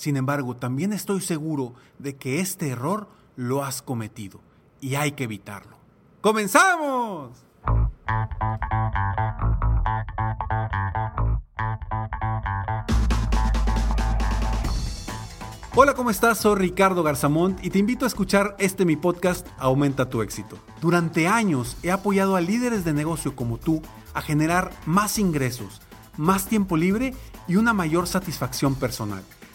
Sin embargo, también estoy seguro de que este error lo has cometido y hay que evitarlo. ¡Comenzamos! Hola, ¿cómo estás? Soy Ricardo Garzamont y te invito a escuchar este mi podcast Aumenta tu éxito. Durante años he apoyado a líderes de negocio como tú a generar más ingresos, más tiempo libre y una mayor satisfacción personal.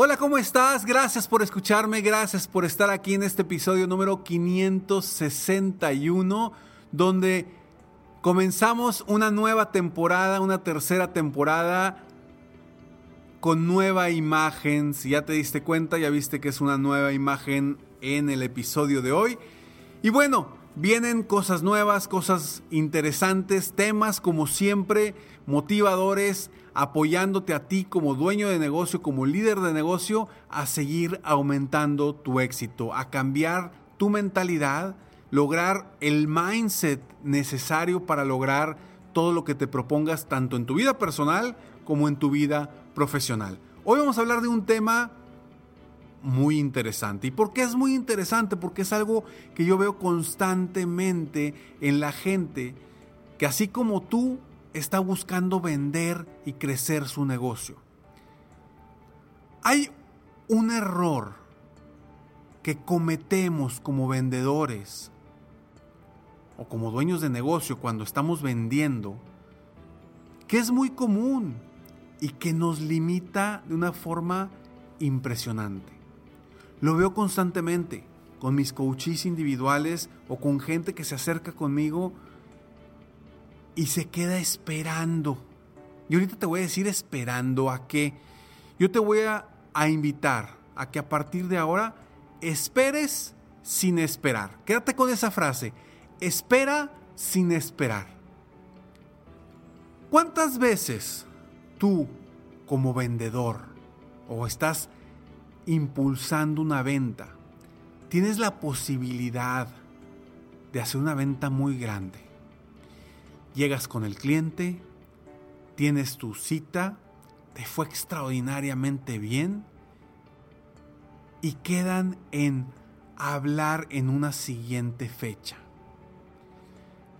Hola, ¿cómo estás? Gracias por escucharme, gracias por estar aquí en este episodio número 561, donde comenzamos una nueva temporada, una tercera temporada con nueva imagen. Si ya te diste cuenta, ya viste que es una nueva imagen en el episodio de hoy. Y bueno, vienen cosas nuevas, cosas interesantes, temas como siempre, motivadores apoyándote a ti como dueño de negocio, como líder de negocio, a seguir aumentando tu éxito, a cambiar tu mentalidad, lograr el mindset necesario para lograr todo lo que te propongas, tanto en tu vida personal como en tu vida profesional. Hoy vamos a hablar de un tema muy interesante. ¿Y por qué es muy interesante? Porque es algo que yo veo constantemente en la gente que así como tú está buscando vender y crecer su negocio. Hay un error que cometemos como vendedores o como dueños de negocio cuando estamos vendiendo, que es muy común y que nos limita de una forma impresionante. Lo veo constantemente con mis coaches individuales o con gente que se acerca conmigo y se queda esperando. Y ahorita te voy a decir esperando a qué. Yo te voy a, a invitar a que a partir de ahora esperes sin esperar. Quédate con esa frase. Espera sin esperar. ¿Cuántas veces tú como vendedor o estás impulsando una venta, tienes la posibilidad de hacer una venta muy grande? Llegas con el cliente, tienes tu cita, te fue extraordinariamente bien y quedan en hablar en una siguiente fecha.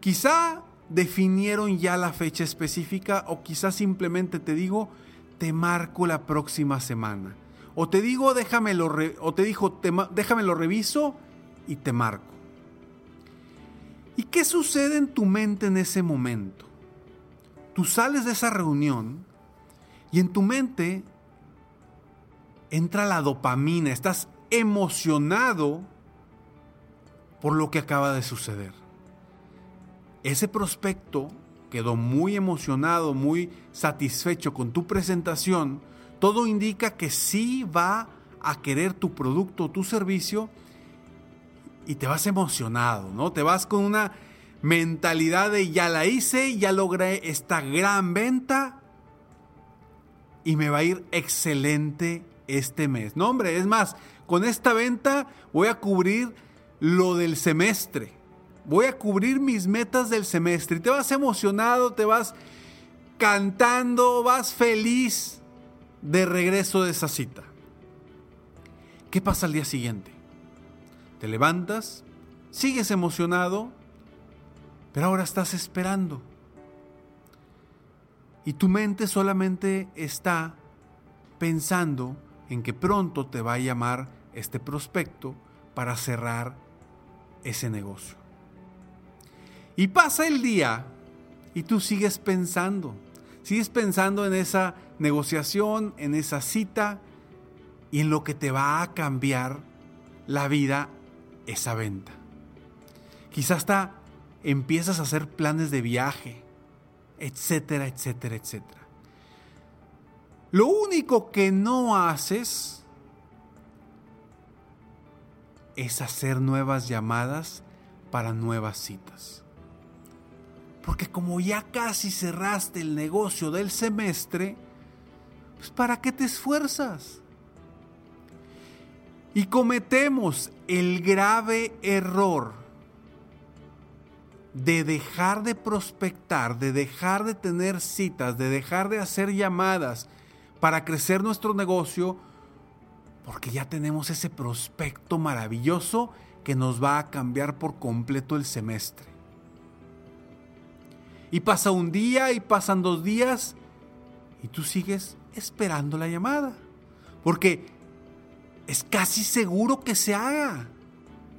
Quizá definieron ya la fecha específica o quizá simplemente te digo, te marco la próxima semana. O te digo, déjamelo, o te dijo, déjamelo reviso y te marco. ¿Y qué sucede en tu mente en ese momento? Tú sales de esa reunión y en tu mente entra la dopamina, estás emocionado por lo que acaba de suceder. Ese prospecto quedó muy emocionado, muy satisfecho con tu presentación. Todo indica que sí va a querer tu producto o tu servicio y te vas emocionado, ¿no? Te vas con una mentalidad de ya la hice, ya logré esta gran venta y me va a ir excelente este mes. No, hombre, es más, con esta venta voy a cubrir lo del semestre. voy a cubrir mis metas del semestre. Y te vas emocionado, te vas cantando, vas feliz de regreso de esa cita. ¿Qué pasa al día siguiente? Te levantas, sigues emocionado, pero ahora estás esperando. Y tu mente solamente está pensando en que pronto te va a llamar este prospecto para cerrar ese negocio. Y pasa el día y tú sigues pensando, sigues pensando en esa negociación, en esa cita y en lo que te va a cambiar la vida esa venta. Quizás hasta empiezas a hacer planes de viaje, etcétera, etcétera, etcétera. Lo único que no haces es hacer nuevas llamadas para nuevas citas. Porque como ya casi cerraste el negocio del semestre, pues ¿para qué te esfuerzas? Y cometemos el grave error de dejar de prospectar, de dejar de tener citas, de dejar de hacer llamadas para crecer nuestro negocio, porque ya tenemos ese prospecto maravilloso que nos va a cambiar por completo el semestre. Y pasa un día y pasan dos días y tú sigues esperando la llamada. Porque es casi seguro que se haga.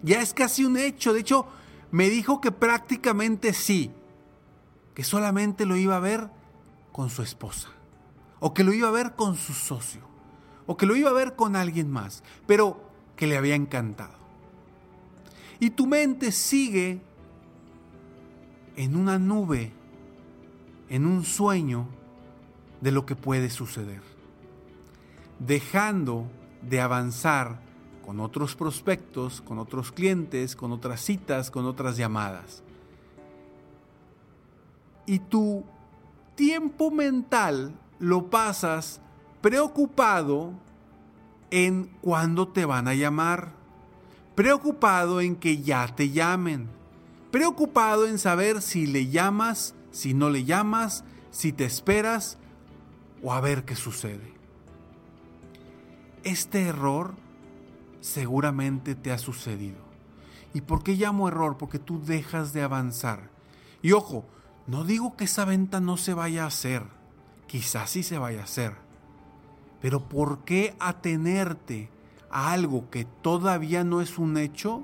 Ya es casi un hecho. De hecho, me dijo que prácticamente sí. Que solamente lo iba a ver con su esposa. O que lo iba a ver con su socio. O que lo iba a ver con alguien más. Pero que le había encantado. Y tu mente sigue en una nube en un sueño de lo que puede suceder, dejando de avanzar con otros prospectos, con otros clientes, con otras citas, con otras llamadas. Y tu tiempo mental lo pasas preocupado en cuándo te van a llamar, preocupado en que ya te llamen, preocupado en saber si le llamas si no le llamas, si te esperas o a ver qué sucede. Este error seguramente te ha sucedido. ¿Y por qué llamo error? Porque tú dejas de avanzar. Y ojo, no digo que esa venta no se vaya a hacer. Quizás sí se vaya a hacer. Pero ¿por qué atenerte a algo que todavía no es un hecho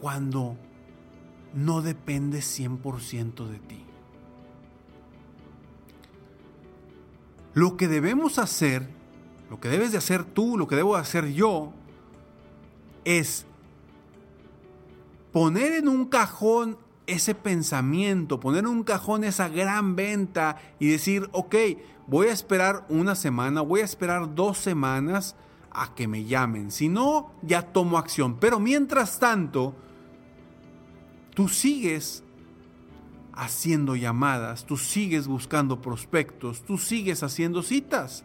cuando no depende 100% de ti. Lo que debemos hacer, lo que debes de hacer tú, lo que debo hacer yo, es poner en un cajón ese pensamiento, poner en un cajón esa gran venta y decir, ok, voy a esperar una semana, voy a esperar dos semanas a que me llamen. Si no, ya tomo acción. Pero mientras tanto, tú sigues haciendo llamadas, tú sigues buscando prospectos, tú sigues haciendo citas.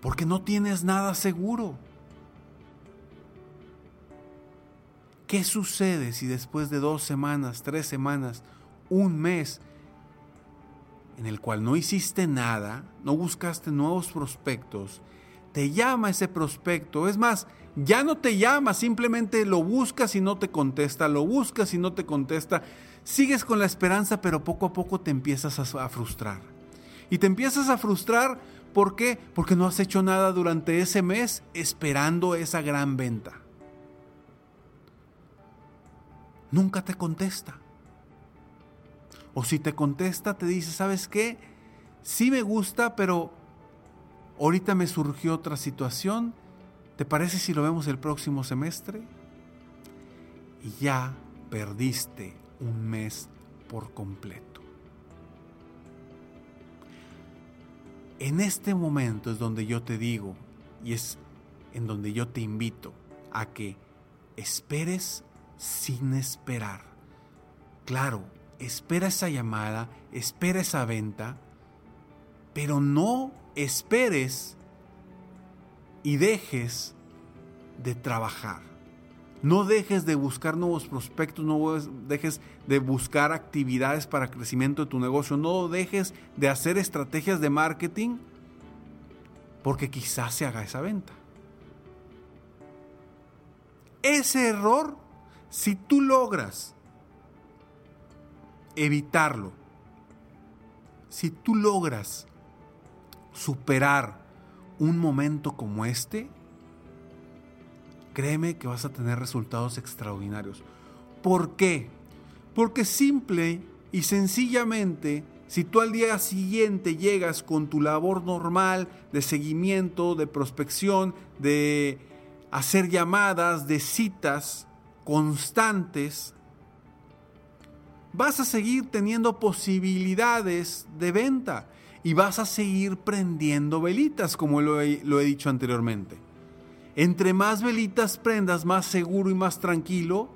Porque no tienes nada seguro. ¿Qué sucede si después de dos semanas, tres semanas, un mes, en el cual no hiciste nada, no buscaste nuevos prospectos, te llama ese prospecto? Es más, ya no te llama, simplemente lo buscas y no te contesta, lo buscas y no te contesta. Sigues con la esperanza, pero poco a poco te empiezas a, frustrar. Y te empiezas a frustrar, ¿por qué? Porque no has hecho nada durante ese mes esperando esa gran venta. Nunca te contesta. O si te contesta, te dice, ¿sabes qué? Sí me gusta, pero ahorita me surgió otra situación ¿Te parece si lo vemos el próximo semestre? Y ya perdiste un mes por completo. En este momento es donde yo te digo y es en donde yo te invito a que esperes sin esperar. Claro, espera esa llamada, espera esa venta, pero no esperes y dejes de trabajar. No dejes de buscar nuevos prospectos, no dejes de buscar actividades para crecimiento de tu negocio, no dejes de hacer estrategias de marketing porque quizás se haga esa venta. Ese error, si tú logras evitarlo, si tú logras superar un momento como este, créeme que vas a tener resultados extraordinarios. ¿Por qué? Porque simple y sencillamente, si tú al día siguiente llegas con tu labor normal de seguimiento, de prospección, de hacer llamadas, de citas constantes, vas a seguir teniendo posibilidades de venta y vas a seguir prendiendo velitas, como lo he, dicho anteriormente. Entre más velitas prendas, más seguro y más tranquilo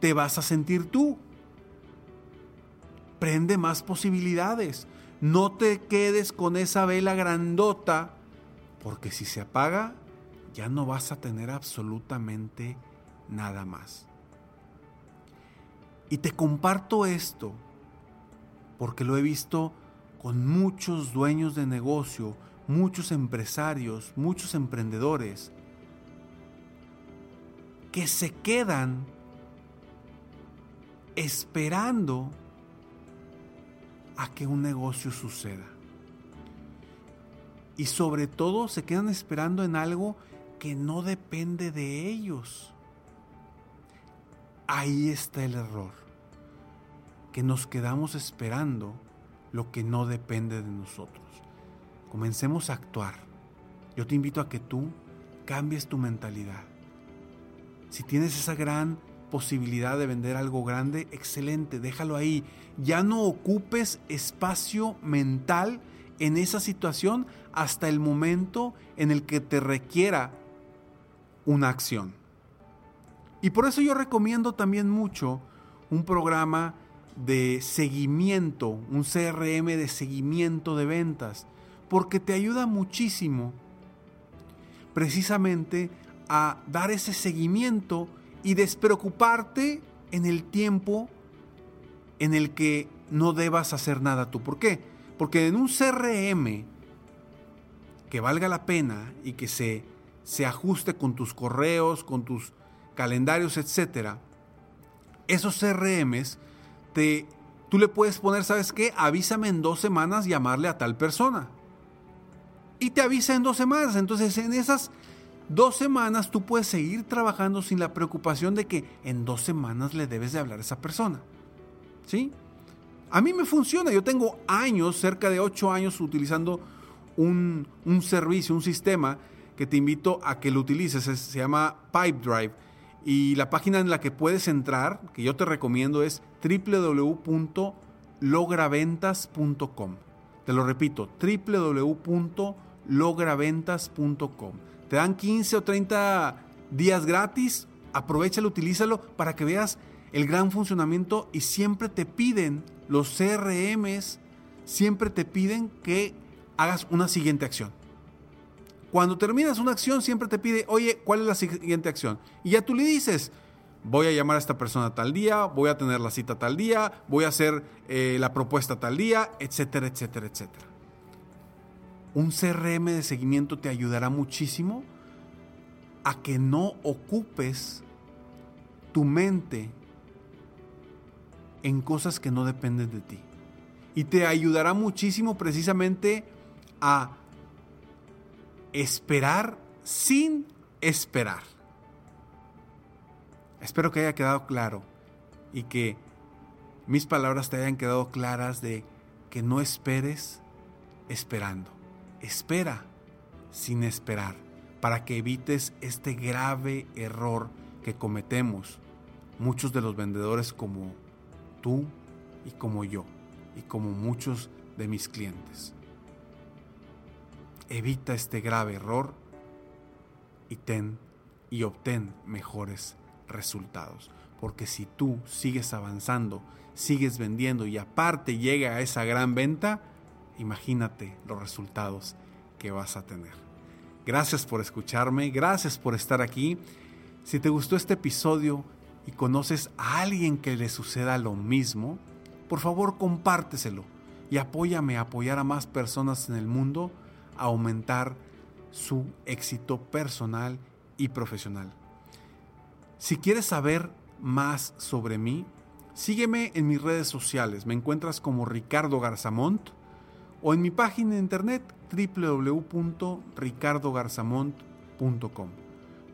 te vas a sentir tú. Prende más posibilidades. No te quedes con esa vela grandota, porque si se apaga, ya no vas a tener absolutamente nada más. Y te comparto esto porque lo he visto con muchos dueños de negocio, muchos empresarios, muchos emprendedores que se quedan esperando a que un negocio suceda. Y sobre todo se quedan esperando en algo que no depende de ellos. Ahí está el error, que nos quedamos esperando lo que no depende de nosotros. Comencemos a actuar. Yo te invito a que tú cambies tu mentalidad si tienes esa gran posibilidad de vender algo grande, excelente, déjalo ahí. Ya no ocupes espacio mental en esa situación hasta el momento en el que te requiera una acción. Y por eso yo recomiendo también mucho un programa de seguimiento, un CRM de seguimiento de ventas, porque te ayuda muchísimo precisamente a dar ese seguimiento y despreocuparte en el tiempo en el que no debas hacer nada tú. ¿Por qué? Porque en un CRM que valga la pena y que se, se ajuste con tus correos, con tus calendarios, etc., esos CRMs, tú le puedes poner, ¿sabes qué? Avísame en dos semanas llamarle a tal persona. Y te avisa en dos semanas. Entonces, en esas dos semanas tú puedes seguir trabajando sin la preocupación de que en dos semanas le debes de hablar a esa persona. ¿Sí? A mí me funciona. Yo tengo años, cerca de ocho años, utilizando un, un servicio, un sistema que te invito a que lo utilices. Se llama Pipedrive. Y la página en la que puedes entrar, que yo te recomiendo, es www.lograventas.com. Te lo repito, www.lograventas.com te dan 15 o 30 días gratis, aprovechalo, utilízalo para que veas el gran funcionamiento y siempre te piden los CRMs, siempre te piden que hagas una siguiente acción. Cuando terminas una acción siempre te pide, oye, ¿cuál es la siguiente acción? Y ya tú le dices, voy a llamar a esta persona tal día, voy a tener la cita tal día, voy a hacer eh, la propuesta tal día, etcétera, etcétera, etcétera un CRM de seguimiento te ayudará muchísimo a que no ocupes tu mente en cosas que no dependen de ti. Y te ayudará muchísimo precisamente a esperar sin esperar. Espero que haya quedado claro y que mis palabras te hayan quedado claras de que no esperes esperando espera sin esperar para que evites este grave error que cometemos muchos de los vendedores como tú y como yo y como muchos de mis clientes. Evita este grave error y ten y obtén mejores resultados. Porque si tú sigues avanzando, sigues vendiendo y aparte llega a esa gran venta, imagínate los resultados que vas a tener. Gracias por escucharme, gracias por estar aquí. Si te gustó este episodio y conoces a alguien que le suceda lo mismo, por favor compárteselo y apóyame a apoyar a más personas en el mundo aumentar su éxito personal y profesional. Si quieres saber más sobre mí, sígueme en mis redes sociales. Me encuentras como Ricardo Garzamont o en mi página de internet www.ricardogarzamont.com.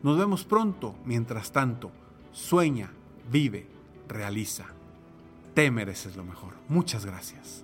Nos vemos pronto. Mientras tanto, sueña, vive, realiza. Te mereces lo mejor. Muchas gracias.